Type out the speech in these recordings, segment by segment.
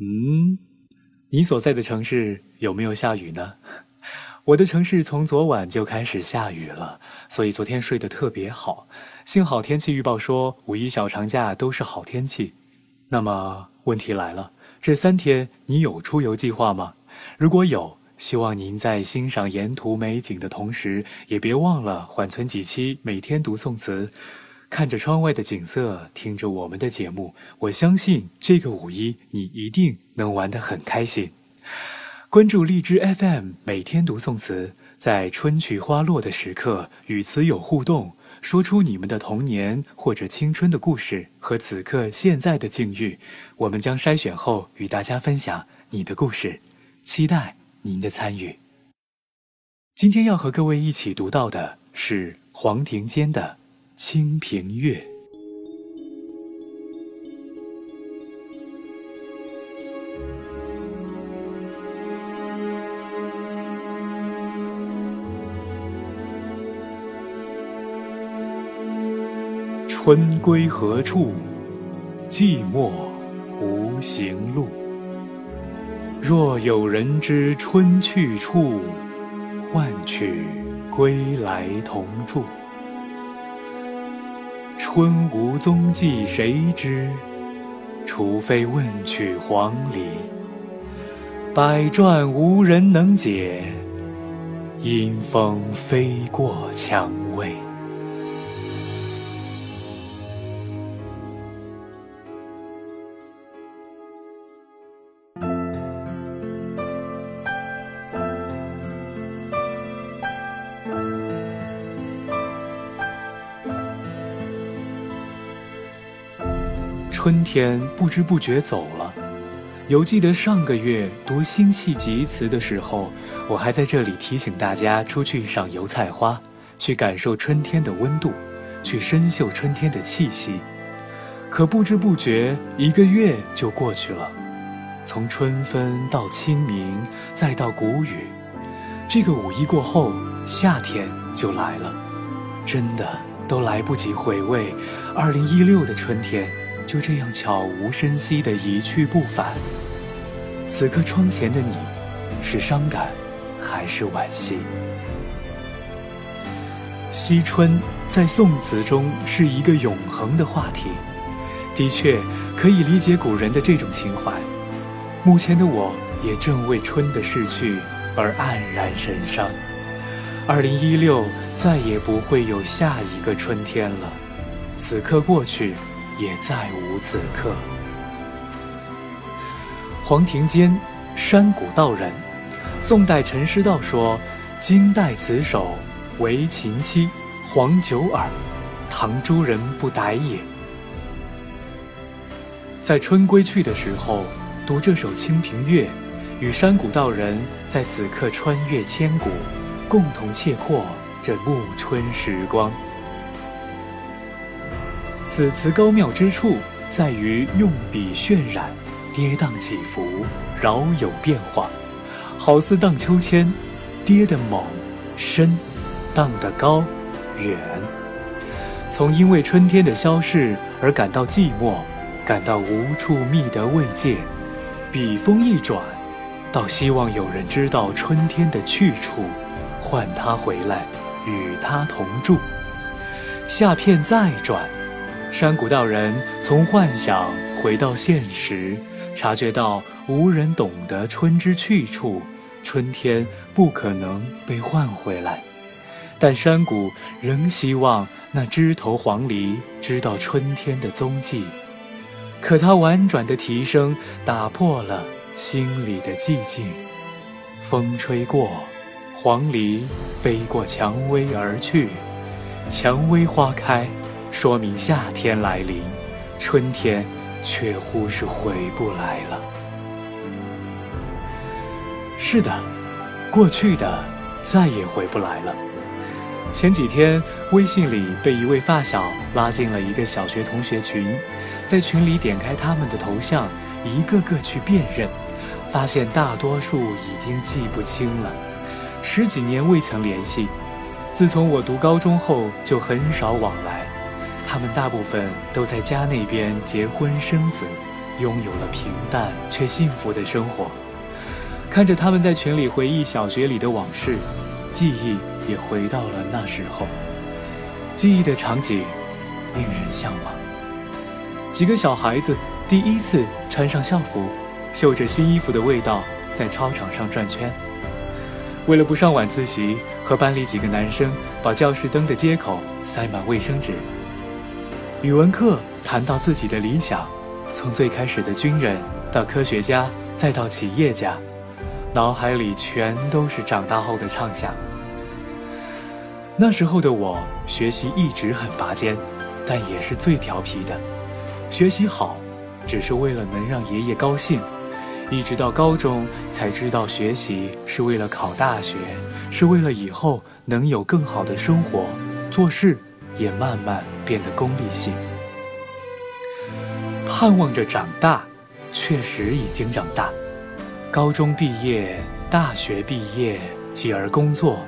嗯，你所在的城市有没有下雨呢？我的城市从昨晚就开始下雨了，所以昨天睡得特别好。幸好天气预报说五一小长假都是好天气。那么问题来了，这三天你有出游计划吗？如果有，希望您在欣赏沿途美景的同时，也别忘了缓存几期每天读宋词。看着窗外的景色，听着我们的节目，我相信这个五一你一定能玩得很开心。关注荔枝 FM，每天读宋词，在春去花落的时刻与词友互动，说出你们的童年或者青春的故事和此刻现在的境遇，我们将筛选后与大家分享你的故事，期待您的参与。今天要和各位一起读到的是黄庭坚的。清平乐，春归何处？寂寞无行路。若有人知春去处，唤取归来同住。春无踪迹谁知？除非问取黄鹂。百转无人能解，因风飞过蔷薇。春天不知不觉走了，犹记得上个月读辛弃疾词的时候，我还在这里提醒大家出去赏油菜花，去感受春天的温度，去深嗅春天的气息。可不知不觉一个月就过去了，从春分到清明，再到谷雨，这个五一过后，夏天就来了，真的都来不及回味二零一六的春天。就这样悄无声息地一去不返。此刻窗前的你，是伤感，还是惋惜？惜春在宋词中是一个永恒的话题，的确可以理解古人的这种情怀。目前的我也正为春的逝去而黯然神伤。二零一六再也不会有下一个春天了。此刻过去。也再无此刻。黄庭坚，山谷道人，宋代陈师道说：“今代此首，为秦期，黄九耳，唐诸人不逮也。”在春归去的时候，读这首《清平乐》，与山谷道人在此刻穿越千古，共同切阔这暮春时光。此词高妙之处在于用笔渲染，跌宕起伏，饶有变化，好似荡秋千，跌得猛，深，荡得高，远。从因为春天的消逝而感到寂寞，感到无处觅得慰藉，笔锋一转，到希望有人知道春天的去处，唤他回来，与他同住。下片再转。山谷道人从幻想回到现实，察觉到无人懂得春之去处，春天不可能被唤回来。但山谷仍希望那枝头黄鹂知道春天的踪迹。可他婉转的啼声打破了心里的寂静。风吹过，黄鹂飞过蔷薇而去，蔷薇花开。说明夏天来临，春天却乎是回不来了。是的，过去的再也回不来了。前几天微信里被一位发小拉进了一个小学同学群，在群里点开他们的头像，一个个去辨认，发现大多数已经记不清了，十几年未曾联系。自从我读高中后，就很少往来。他们大部分都在家那边结婚生子，拥有了平淡却幸福的生活。看着他们在群里回忆小学里的往事，记忆也回到了那时候。记忆的场景令人向往。几个小孩子第一次穿上校服，嗅着新衣服的味道，在操场上转圈。为了不上晚自习，和班里几个男生把教室灯的接口塞满卫生纸。语文课谈到自己的理想，从最开始的军人到科学家，再到企业家。脑海里全都是长大后的畅想。那时候的我，学习一直很拔尖，但也是最调皮的。学习好，只是为了能让爷爷高兴。一直到高中才知道，学习是为了考大学，是为了以后能有更好的生活。做事也慢慢变得功利性。盼望着长大，确实已经长大。高中毕业，大学毕业，继而工作，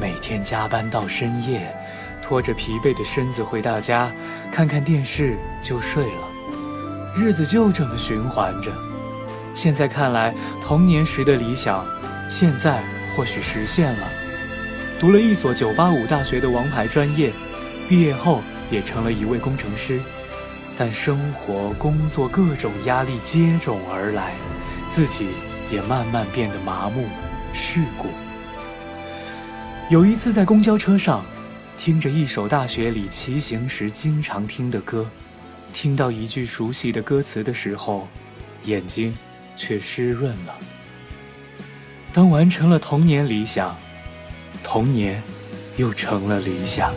每天加班到深夜，拖着疲惫的身子回到家，看看电视就睡了，日子就这么循环着。现在看来，童年时的理想，现在或许实现了，读了一所985大学的王牌专业，毕业后也成了一位工程师，但生活、工作各种压力接踵而来，自己。也慢慢变得麻木、世故。有一次在公交车上，听着一首大学里骑行时经常听的歌，听到一句熟悉的歌词的时候，眼睛却湿润了。当完成了童年理想，童年又成了理想。